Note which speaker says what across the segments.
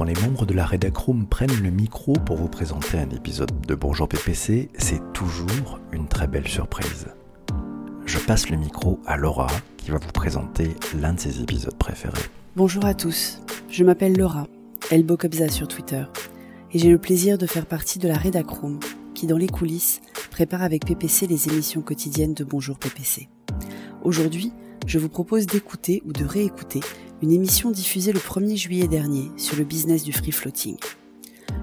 Speaker 1: quand les membres de la Redacroom prennent le micro pour vous présenter un épisode de Bonjour PPC, c'est toujours une très belle surprise. Je passe le micro à Laura qui va vous présenter l'un de ses épisodes préférés.
Speaker 2: Bonjour à tous, je m'appelle Laura, Elbo Kobza sur Twitter, et j'ai le plaisir de faire partie de la Redacroom qui, dans les coulisses, prépare avec PPC les émissions quotidiennes de Bonjour PPC. Aujourd'hui, je vous propose d'écouter ou de réécouter une émission diffusée le 1er juillet dernier sur le business du free floating.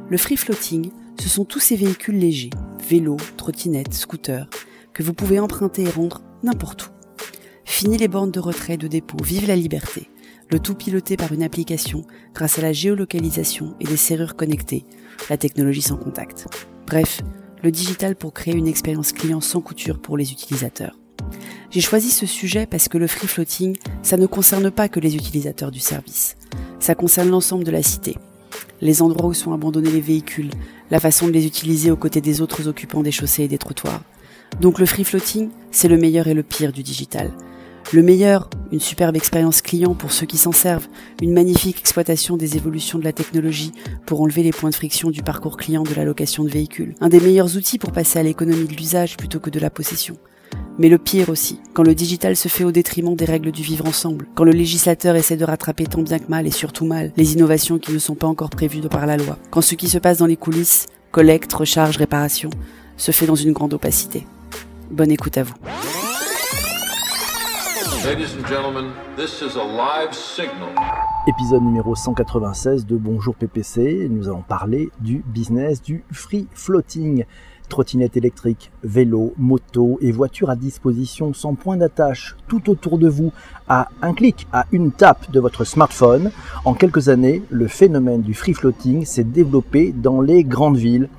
Speaker 2: Le free floating, ce sont tous ces véhicules légers, vélos, trottinettes, scooters, que vous pouvez emprunter et rendre n'importe où. Fini les bornes de retrait, de dépôt, vive la liberté. Le tout piloté par une application grâce à la géolocalisation et des serrures connectées, la technologie sans contact. Bref, le digital pour créer une expérience client sans couture pour les utilisateurs. J'ai choisi ce sujet parce que le free floating, ça ne concerne pas que les utilisateurs du service. Ça concerne l'ensemble de la cité. Les endroits où sont abandonnés les véhicules, la façon de les utiliser aux côtés des autres occupants des chaussées et des trottoirs. Donc le free floating, c'est le meilleur et le pire du digital. Le meilleur, une superbe expérience client pour ceux qui s'en servent, une magnifique exploitation des évolutions de la technologie pour enlever les points de friction du parcours client de la location de véhicules, un des meilleurs outils pour passer à l'économie de l'usage plutôt que de la possession. Mais le pire aussi, quand le digital se fait au détriment des règles du vivre ensemble, quand le législateur essaie de rattraper tant bien que mal et surtout mal les innovations qui ne sont pas encore prévues de par la loi, quand ce qui se passe dans les coulisses, collecte, recharge, réparation, se fait dans une grande opacité. Bonne écoute à vous.
Speaker 1: Épisode numéro 196 de Bonjour PPC, nous allons parler du business du free floating trottinettes électriques, vélos, motos et voitures à disposition sans point d'attache tout autour de vous à un clic, à une tape de votre smartphone. En quelques années, le phénomène du free floating s'est développé dans les grandes villes.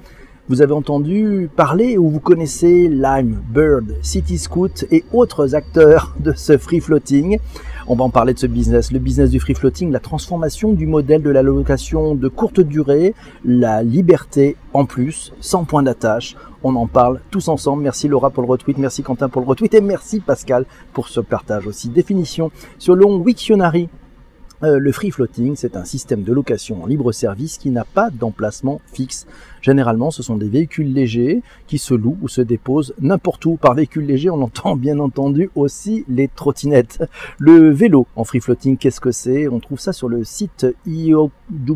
Speaker 1: Vous avez entendu parler ou vous connaissez Lime, Bird, City Scoot et autres acteurs de ce free floating. On va en parler de ce business, le business du free floating, la transformation du modèle de la location de courte durée, la liberté en plus, sans point d'attache. On en parle tous ensemble. Merci Laura pour le retweet, merci Quentin pour le retweet et merci Pascal pour ce partage aussi. Définition selon Wiktionary euh, le free floating, c'est un système de location en libre service qui n'a pas d'emplacement fixe. Généralement, ce sont des véhicules légers qui se louent ou se déposent n'importe où. Par véhicule léger, on entend bien entendu aussi les trottinettes. Le vélo en free floating, qu'est-ce que c'est? On trouve ça sur le site ixow.com.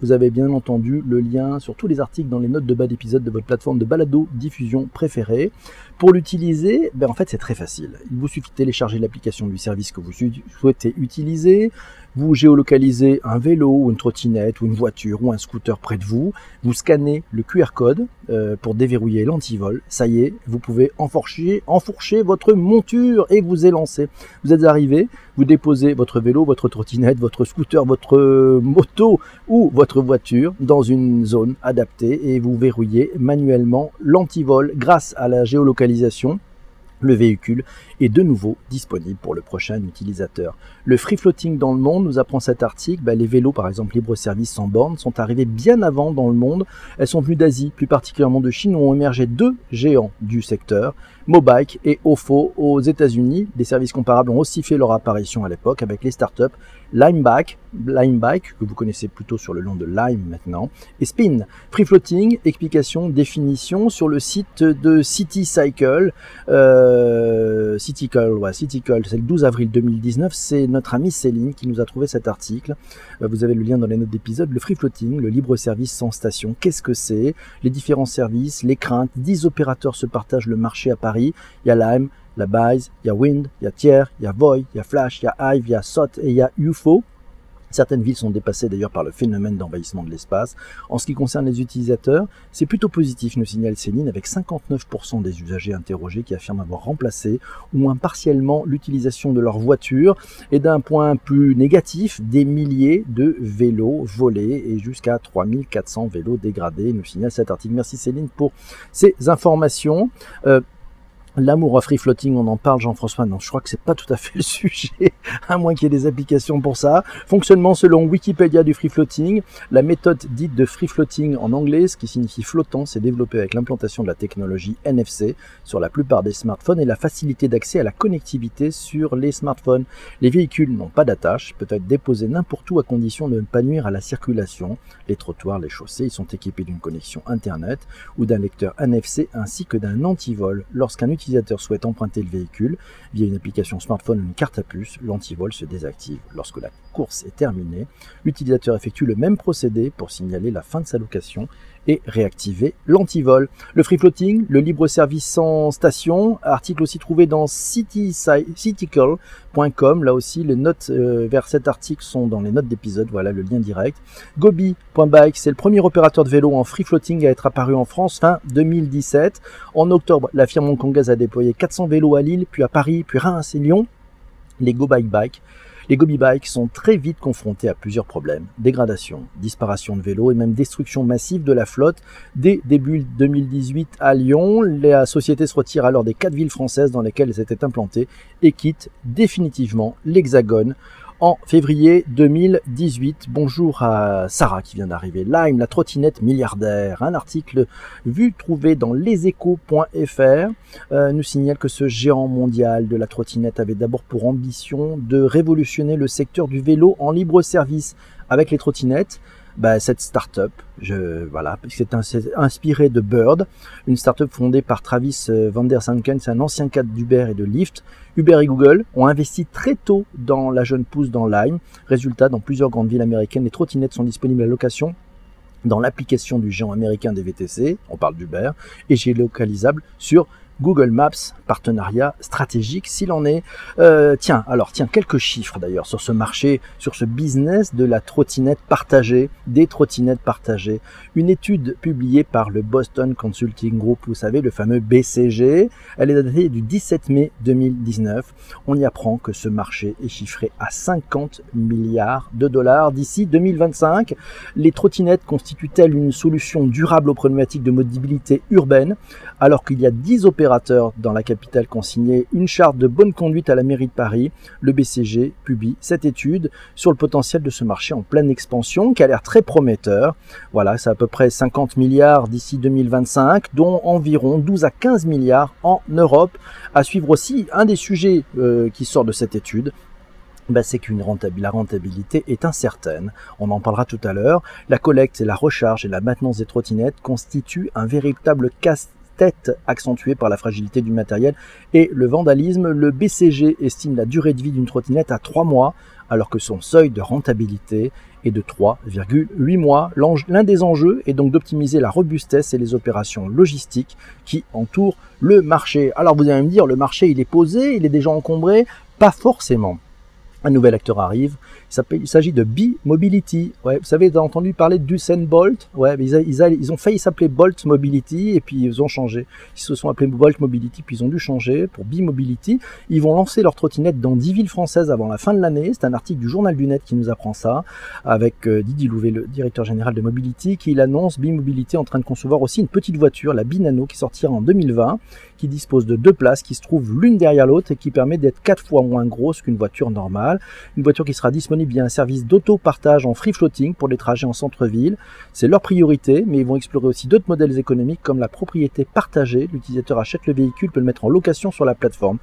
Speaker 1: Vous avez bien entendu le lien sur tous les articles dans les notes de bas d'épisode de votre plateforme de balado diffusion préférée. Pour l'utiliser, ben en fait c'est très facile. Il vous suffit de télécharger l'application du service que vous souhaitez utiliser, vous géolocalisez un vélo ou une trottinette ou une voiture ou un scooter près de vous, vous scannez le QR code euh, pour déverrouiller l'antivol, ça y est, vous pouvez enfourcher, enfourcher votre monture et vous élancer. Vous êtes arrivé, vous déposez votre vélo, votre trottinette, votre scooter, votre moto ou votre voiture dans une zone adaptée et vous verrouillez manuellement l'antivol. Grâce à la géolocalisation le véhicule est de nouveau disponible pour le prochain utilisateur. Le free floating dans le monde nous apprend cet article. Bah, les vélos, par exemple, libre-service sans borne, sont arrivés bien avant dans le monde. Elles sont venues d'Asie, plus particulièrement de Chine, où ont émergé deux géants du secteur, Mobike et Ofo aux États-Unis. Des services comparables ont aussi fait leur apparition à l'époque avec les startups Limeback, Limebike, que vous connaissez plutôt sur le nom de Lime maintenant, et Spin. Free floating, explication, définition sur le site de City Cycle. Euh, Citycle, ouais, c'est le 12 avril 2019. C'est notre amie Céline qui nous a trouvé cet article. Euh, vous avez le lien dans les notes d'épisode. Le free floating, le libre service sans station, qu'est-ce que c'est? Les différents services, les craintes. 10 opérateurs se partagent le marché à Paris. Il y a Lime, la Bise, il y a Wind, il y a Tier, il y a Voy, il y a Flash, il y a Hive, il y a SOT et il y a UFO. Certaines villes sont dépassées d'ailleurs par le phénomène d'envahissement de l'espace. En ce qui concerne les utilisateurs, c'est plutôt positif, nous signale Céline, avec 59% des usagers interrogés qui affirment avoir remplacé ou moins partiellement l'utilisation de leur voiture. Et d'un point plus négatif, des milliers de vélos volés et jusqu'à 3400 vélos dégradés, nous signale cet article. Merci Céline pour ces informations. Euh, L'amour à free floating, on en parle Jean-François, non je crois que c'est pas tout à fait le sujet, à moins qu'il y ait des applications pour ça. Fonctionnement selon Wikipédia du free floating, la méthode dite de free floating en anglais, ce qui signifie flottant, s'est développée avec l'implantation de la technologie NFC sur la plupart des smartphones et la facilité d'accès à la connectivité sur les smartphones. Les véhicules n'ont pas d'attache, peut être déposé n'importe où à condition de ne pas nuire à la circulation. Les trottoirs, les chaussées, ils sont équipés d'une connexion Internet ou d'un lecteur NFC ainsi que d'un antivol. Lorsqu'un l'utilisateur souhaite emprunter le véhicule via une application smartphone ou une carte à puce, l'antivol se désactive. Lorsque la course est terminée, l'utilisateur effectue le même procédé pour signaler la fin de sa location et réactiver l'antivol. Le free floating, le libre service sans station, article aussi trouvé dans citycle.com. Là aussi, les notes euh, vers cet article sont dans les notes d'épisode. Voilà le lien direct. Gobi.bike, c'est le premier opérateur de vélo en free floating à être apparu en France fin 2017. En octobre, la firme hongkongaise a déployé 400 vélos à Lille, puis à Paris, puis Reims et Lyon. Les Go Bike Bike les gobi bikes sont très vite confrontés à plusieurs problèmes. Dégradation, disparition de vélos et même destruction massive de la flotte. Dès début 2018 à Lyon, la société se retire alors des quatre villes françaises dans lesquelles elles étaient implantées et quitte définitivement l'Hexagone en février 2018. Bonjour à Sarah qui vient d'arriver. Lime, la trottinette milliardaire. Un article vu trouvé dans leséchos.fr euh, nous signale que ce géant mondial de la trottinette avait d'abord pour ambition de révolutionner le secteur du vélo en libre service avec les trottinettes bah, cette start-up, je, voilà, c'est inspiré de Bird, une start-up fondée par Travis euh, Van der Sanken, c'est un ancien cadre d'Uber et de Lyft. Uber et Google ont investi très tôt dans la jeune pousse dans Lime. Résultat, dans plusieurs grandes villes américaines, les trottinettes sont disponibles à location dans l'application du géant américain des VTC, on parle d'Uber, et géolocalisable sur Google Maps, partenariat stratégique s'il en est. Euh, tiens, alors tiens, quelques chiffres d'ailleurs sur ce marché, sur ce business de la trottinette partagée, des trottinettes partagées. Une étude publiée par le Boston Consulting Group, vous savez, le fameux BCG, elle est datée du 17 mai 2019. On y apprend que ce marché est chiffré à 50 milliards de dollars d'ici 2025. Les trottinettes constituent-elles une solution durable aux problématiques de mobilité urbaine? Alors qu'il y a 10 opérations dans la capitale signé une charte de bonne conduite à la mairie de Paris, le BCG publie cette étude sur le potentiel de ce marché en pleine expansion qui a l'air très prometteur. Voilà, c'est à peu près 50 milliards d'ici 2025, dont environ 12 à 15 milliards en Europe. À suivre aussi, un des sujets euh, qui sort de cette étude, bah, c'est qu'une rentabilité, la rentabilité est incertaine. On en parlera tout à l'heure. La collecte et la recharge et la maintenance des trottinettes constituent un véritable casse accentuée par la fragilité du matériel et le vandalisme. Le BCG estime la durée de vie d'une trottinette à 3 mois, alors que son seuil de rentabilité est de 3,8 mois. L'un des enjeux est donc d'optimiser la robustesse et les opérations logistiques qui entourent le marché. Alors vous allez me dire, le marché il est posé, il est déjà encombré? Pas forcément. Un nouvel acteur arrive, il s'agit de B-Mobility. Vous avez entendu parler d'Usain Bolt ils, ont failli s'appeler Bolt Mobility et puis ils ont changé. Ils se sont appelés Bolt Mobility puis ils ont dû changer pour B-Mobility. Ils vont lancer leur trottinette dans 10 villes françaises avant la fin de l'année. C'est un article du Journal du Net qui nous apprend ça avec euh, Didier Louvet, le directeur général de Mobility, qui annonce B-Mobility en train de concevoir aussi une petite voiture, la B-Nano, qui sortira en 2020, qui dispose de deux places qui se trouvent l'une derrière l'autre et qui permet d'être quatre fois moins grosse qu'une voiture normale. Une voiture qui sera disponible bien un service d'auto-partage en free floating pour les trajets en centre-ville. C'est leur priorité, mais ils vont explorer aussi d'autres modèles économiques comme la propriété partagée. L'utilisateur achète le véhicule, peut le mettre en location sur la plateforme.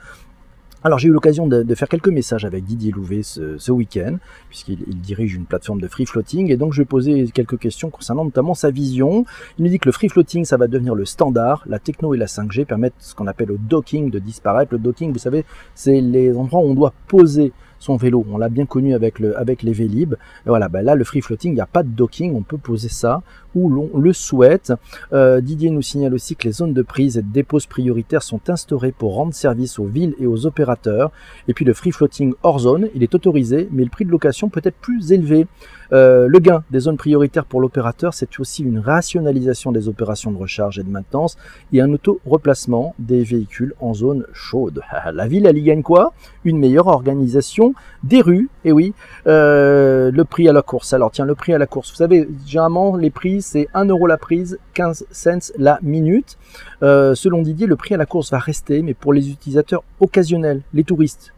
Speaker 1: Alors j'ai eu l'occasion de, faire quelques messages avec Didier Louvet ce, week-end, puisqu'il dirige une plateforme de free floating, et donc je vais poser quelques questions concernant notamment sa vision. Il nous dit que le free floating, ça va devenir le standard, la techno et la 5G permettent ce qu'on appelle le docking de disparaître. Le docking, vous savez, c'est les endroits où on doit poser son vélo. On l'a bien connu avec, le, avec les Vélib. Et voilà, ben là, le free floating, il n'y a pas de docking, on peut poser ça où l'on le souhaite. Euh, Didier nous signale aussi que les zones de prise et de dépose prioritaires sont instaurées pour rendre service aux villes et aux opérateurs. Et puis le free floating hors zone, il est autorisé, mais le prix de location peut être plus élevé. Euh, le gain des zones prioritaires pour l'opérateur, c'est aussi une rationalisation des opérations de recharge et de maintenance et un auto-replacement des véhicules en zone chaude. La ville, elle y gagne quoi? Une meilleure organisation des rues, et oui, euh, le prix à la course. Alors tiens, le prix à la course, vous savez, généralement les prix c'est 1 euro la prise, 15 cents la minute. Euh, selon Didier, le prix à la course va rester, mais pour les utilisateurs occasionnels, les touristes,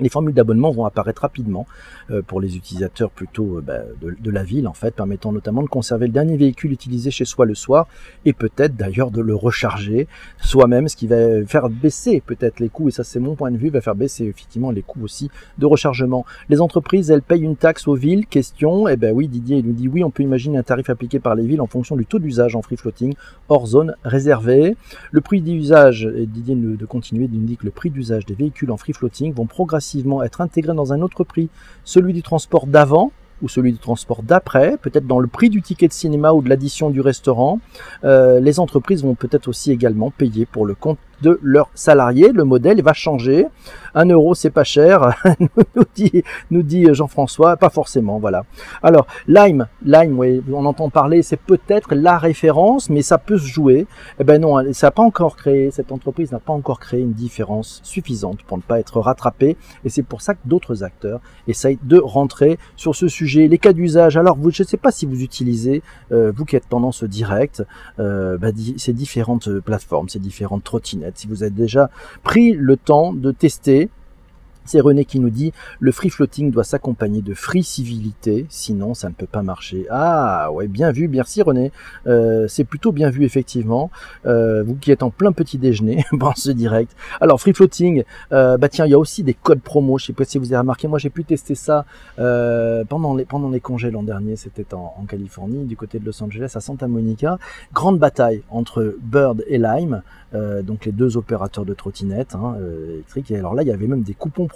Speaker 1: les formules d'abonnement vont apparaître rapidement euh, pour les utilisateurs plutôt euh, bah, de, la ville en fait, permettant notamment de conserver le dernier véhicule utilisé chez soi le soir et peut-être d'ailleurs de le recharger soi-même, ce qui va faire baisser peut-être les coûts et ça c'est mon point de vue, va faire baisser effectivement les coûts aussi de rechargement. Les entreprises elles payent une taxe aux villes, question, eh ben oui Didier nous dit oui on peut imaginer un tarif appliqué par les villes en fonction du taux d'usage en free floating hors zone réservée. Le prix d'usage, Didier de continuer, il nous dit que le prix d'usage des véhicules en free floating vont être intégré dans un autre prix, celui du transport d'avant ou celui du transport d'après, peut-être dans le prix du ticket de cinéma ou de l'addition du restaurant. Euh, les entreprises vont peut-être aussi également payer pour le compte de leurs salariés. Le modèle va changer. Un euro, c'est pas cher, nous dit, nous dit Jean-François. Pas forcément, voilà. Alors, Lime, Lime, on entend parler, c'est peut-être la référence, mais ça peut se jouer. Eh ben non, ça n'a pas encore créé, cette entreprise n'a pas encore créé une différence suffisante pour ne pas être rattrapée. Et c'est pour ça que d'autres acteurs essayent de rentrer sur ce sujet. Les cas d'usage, alors vous, je ne sais pas si vous utilisez, euh, vous qui êtes pendant ce direct, euh, bah, ces différentes plateformes, ces différentes trottinettes si vous avez déjà pris le temps de tester c'est René qui nous dit le free floating doit s'accompagner de free civilité, sinon ça ne peut pas marcher. Ah ouais, bien vu, merci René. Euh, c'est plutôt bien vu effectivement. Euh, vous qui êtes en plein petit déjeuner pendant ce direct. Alors free floating, euh, bah tiens, il y a aussi des codes promo. Je sais pas si vous avez remarqué, moi j'ai pu tester ça pendant les pendant les congés l'an dernier. C'était en, en, Californie, du côté de Los Angeles, à Santa Monica. Grande bataille entre Bird et Lime, donc les deux opérateurs de trottinettes hein, électriques. Et alors là, il y avait même des coupons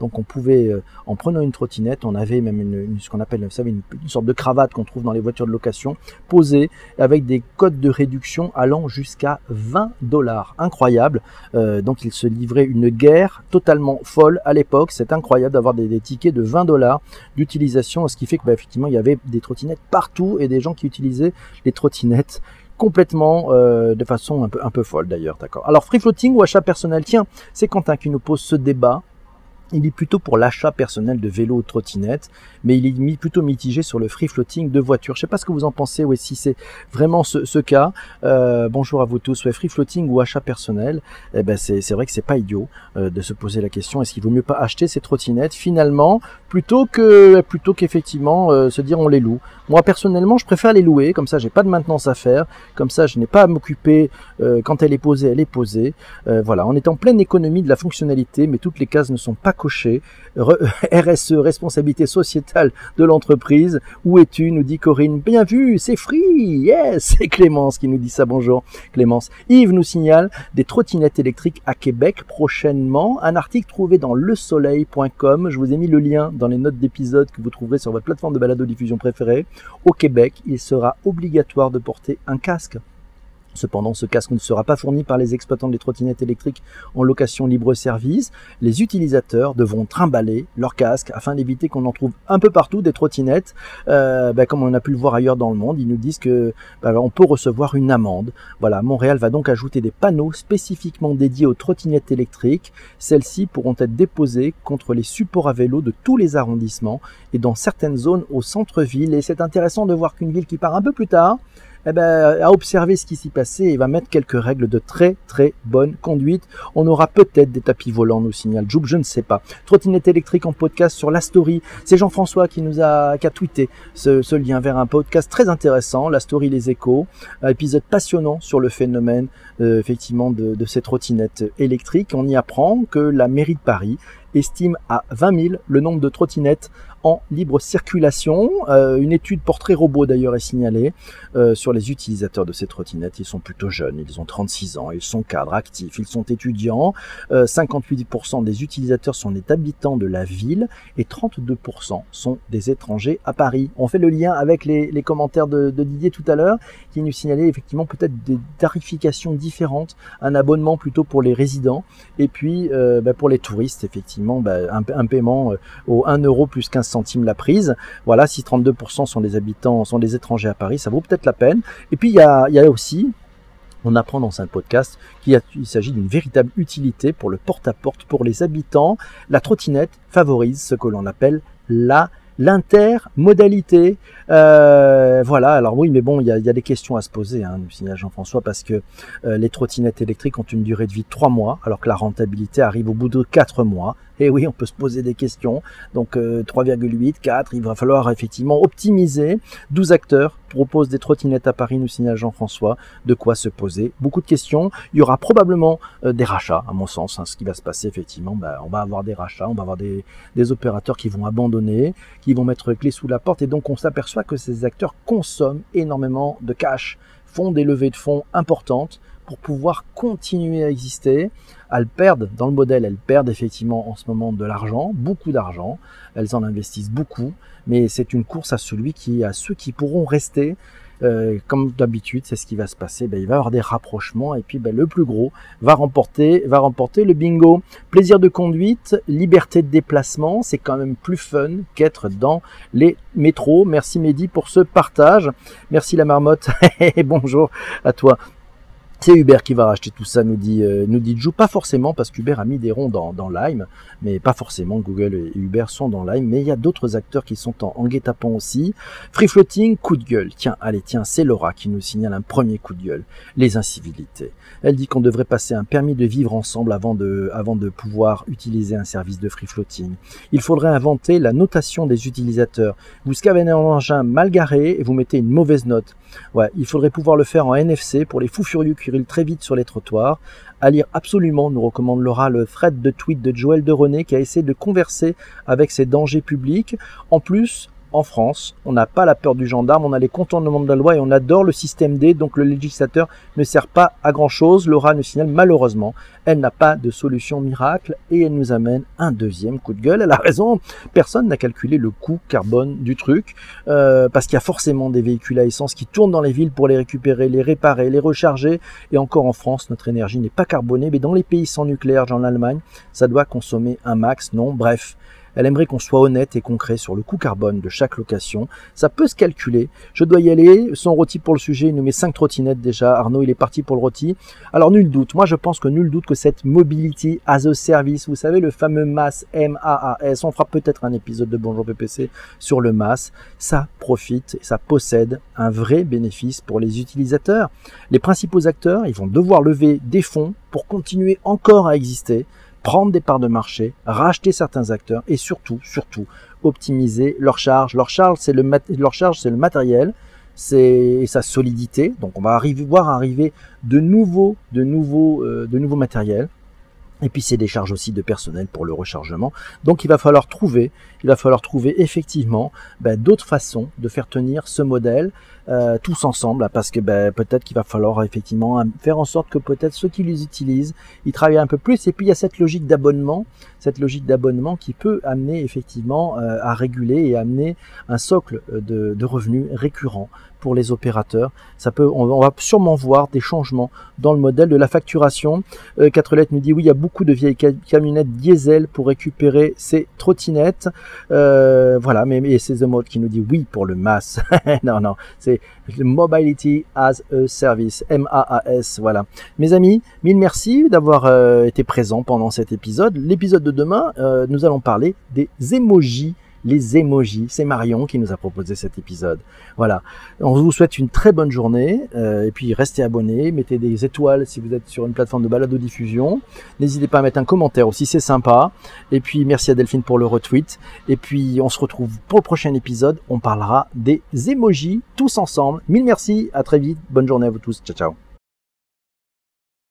Speaker 1: Donc on pouvait, euh, en prenant une trottinette, on avait même une, ce qu'on appelle, vous savez, une, sorte de cravate qu'on trouve dans les voitures de location, posée avec des codes de réduction allant jusqu'à 20 dollars. Incroyable. Euh, donc il se livrait une guerre totalement folle à l'époque. C'est incroyable d'avoir des, tickets de 20 dollars d'utilisation, ce qui fait que bah, effectivement il y avait des trottinettes partout et des gens qui utilisaient les trottinettes complètement euh, de façon un peu, un peu folle d'ailleurs. D'accord. Alors free floating ou achat personnel, tiens, c'est Quentin qui nous pose ce débat. Il est plutôt pour l'achat personnel de vélos ou trottinettes, mais il est plutôt mitigé sur le free floating de voitures. Je sais pas ce que vous en pensez, ou si c'est vraiment ce, cas. Euh, bonjour à vous tous. Ouais, free floating ou achat personnel, eh ben c'est, vrai que c'est pas idiot euh, de se poser la question est-ce qu'il vaut mieux pas acheter ces trottinettes? Finalement plutôt que plutôt qu'effectivement euh, se dire on les loue. Moi personnellement, je préfère les louer, comme ça j'ai pas de maintenance à faire, comme ça je n'ai pas à m'occuper quand elle est posée, elle est posée. voilà, on est en pleine économie de la fonctionnalité, mais toutes les cases ne sont pas coché. RSE, responsabilité sociétale de l'entreprise. Où es-tu? nous dit Corinne. Bien vu, c'est free. Yes, c'est Clémence qui nous dit ça. Bonjour Clémence. Yves nous signale des trottinettes électriques à Québec prochainement. Un article trouvé dans lesoleil.com. Je vous ai mis le lien dans les notes d'épisode que vous trouverez sur votre plateforme de balado diffusion préférée. Au Québec, il sera obligatoire de porter un casque. Cependant, ce casque ne sera pas fourni par les exploitants des trottinettes électriques en location libre-service. Les utilisateurs devront trimballer leur casque afin d'éviter qu'on en trouve un peu partout des trottinettes. Euh, ben, comme on a pu le voir ailleurs dans le monde, ils nous disent que ben, on peut recevoir une amende. Voilà, Montréal va donc ajouter des panneaux spécifiquement dédiés aux trottinettes électriques. Celles-ci pourront être déposées contre les supports à vélo de tous les arrondissements et dans certaines zones au centre-ville. Et c'est intéressant de voir qu'une ville qui part un peu plus tard eh ben, à observer ce qui s'y passait et va mettre quelques règles de très très bonne conduite. On aura peut-être des tapis volants, nous signale Joub, je ne sais pas. Trottinette électrique en podcast sur la story. C'est Jean-François qui nous a, qui a tweeté ce, lien vers un podcast très intéressant, la story Les Échos, épisode passionnant sur le phénomène euh, effectivement de, de ces trottinettes électriques. On y apprend que la mairie de Paris estime à 20 000 le nombre de trottinettes en libre circulation. Euh, une étude portrait robot d'ailleurs est signalée euh, sur les utilisateurs de ces trottinettes. Ils sont plutôt jeunes, ils ont 36 ans, ils sont cadres actifs, ils sont étudiants. 58% euh, des utilisateurs sont des habitants de la ville et 32% sont des étrangers à Paris. On fait le lien avec les, commentaires de, Didier tout à l'heure qui nous signalait effectivement peut-être des tarifications différentes, un abonnement plutôt pour les résidents et puis bah, pour les touristes effectivement bah, un, paiement au 1 euro plus 15 centimes la prise. Voilà, si 32% sont des habitants, sont des étrangers à Paris, ça vaut peut-être la peine. Et puis il y a, y a aussi on apprend dans un podcast qu'il s'agit d'une véritable utilité pour le porte-à-porte pour les habitants. La trottinette favorise ce que l'on appelle la l'intermodalité. Euh, voilà, alors oui, mais bon, il y a, des questions à se poser, hein, signale Jean-François, parce que euh, les trottinettes électriques ont une durée de vie de 3 mois, alors que la rentabilité arrive au bout de 4 mois. Et oui, on peut se poser des questions. Donc 3,8, euh, 4, il va falloir effectivement optimiser. 12 acteurs proposent des trottinettes à Paris, nous signale Jean-François. De quoi se poser Beaucoup de questions. Il y aura probablement euh, des rachats, à mon sens. Hein, ce qui va se passer, effectivement, bah, on va avoir des rachats, on va avoir des, des opérateurs qui vont abandonner, qui vont mettre clé sous la porte. Et donc on s'aperçoit que ces acteurs consomment énormément de cash, font des levées de fonds importantes pour pouvoir continuer à exister. Elles perdent dans le modèle, elles perdent effectivement en ce moment de l'argent, beaucoup d'argent. Elles en investissent beaucoup, mais c'est une course à celui qui, à ceux qui pourront rester. Euh, comme d'habitude, c'est ce qui va se passer. Ben, il va y avoir des rapprochements et puis ben, le plus gros va remporter, va remporter le bingo. Plaisir de conduite, liberté de déplacement, c'est quand même plus fun qu'être dans les métros. Merci Mehdi pour ce partage. Merci la marmotte bonjour à toi. C'est Uber qui va racheter tout ça, nous dit, euh, nous dit Jou. Pas forcément parce qu'Uber a mis des ronds dans, dans Lime, mais pas forcément. Google et Uber sont dans Lime, mais il y a d'autres acteurs qui sont en, en guet-apens aussi. Free floating, coup de gueule. Tiens, allez, tiens, c'est Laura qui nous signale un premier coup de gueule. Les incivilités. Elle dit qu'on devrait passer un permis de vivre ensemble avant de, avant de pouvoir utiliser un service de free floating. Il faudrait inventer la notation des utilisateurs. Vous scavez un engin mal garé et vous mettez une mauvaise note. Ouais, il faudrait pouvoir le faire en NFC pour les fous furieux qui très vite sur les trottoirs. À lire absolument, nous recommande Laura le thread de tweet de Joël de René qui a essayé de converser avec ces dangers publics. En plus, en France, on n'a pas la peur du gendarme, on a les contournements de la loi et on adore le système D, donc le législateur ne sert pas à grand chose. Laura nous signale malheureusement, elle n'a pas de solution miracle et elle nous amène un deuxième coup de gueule. Elle a raison, personne n'a calculé le coût carbone du truc, euh, parce qu'il y a forcément des véhicules à essence qui tournent dans les villes pour les récupérer, les réparer, les recharger. Et encore en France, notre énergie n'est pas carbonée, mais dans les pays sans nucléaire, genre l'Allemagne, ça doit consommer un max. Non, bref, elle aimerait qu'on soit honnête et concret sur le coût carbone de chaque location. Ça peut se calculer. Je dois y aller. Son rôti pour le sujet, il nous met 5 trottinettes déjà. Arnaud, il est parti pour le rôti. Alors, nul doute. Moi, je pense que nul doute que cette mobility as a service, vous savez, le fameux MAS, M-A-A-S, on fera peut-être un épisode de Bonjour PPC sur le MAS. Ça profite, ça possède un vrai bénéfice pour les utilisateurs. Les principaux acteurs, ils vont devoir lever des fonds pour continuer encore à exister prendre des parts de marché, racheter certains acteurs et surtout, surtout, optimiser leur charge. Leur charge, c'est le, matériel, c'est sa solidité. Donc, on va voir arriver de nouveaux, de euh, matériels. Et puis c'est des charges aussi de personnel pour le rechargement. Donc il va falloir trouver, il va falloir trouver effectivement ben, d'autres façons de faire tenir ce modèle euh, tous ensemble, parce que ben, peut-être qu'il va falloir effectivement faire en sorte que peut-être ceux qui les utilisent, ils travaillent un peu plus. Et puis il y a cette logique d'abonnement, cette logique d'abonnement qui peut amener effectivement euh, à réguler et amener un socle de, de revenus récurrents pour les opérateurs. Ça peut, on, va sûrement voir des changements dans le modèle de la facturation. Euh, Quatre lettres nous dit oui, il y a beaucoup de vieilles camionnettes diesel pour récupérer ces trottinettes. Euh, voilà, mais, mais c'est The Mode qui nous dit oui pour le MAS. non, non, c'est Mobility as a Service, M-A-A-S. Voilà. Mes amis, mille merci d'avoir euh, été présents pendant cet épisode. L'épisode de demain, euh, nous allons parler des emojis les emojis. C'est Marion qui nous a proposé cet épisode. Voilà. On vous souhaite une très bonne journée. Euh, et puis restez abonnés, mettez des étoiles si vous êtes sur une plateforme de balado diffusion. N'hésitez pas à mettre un commentaire aussi, c'est sympa. Et puis merci à Delphine pour le retweet. Et puis on se retrouve pour le prochain épisode. On parlera des emojis tous ensemble. Mille merci, à très vite. Bonne journée à vous tous. Ciao ciao.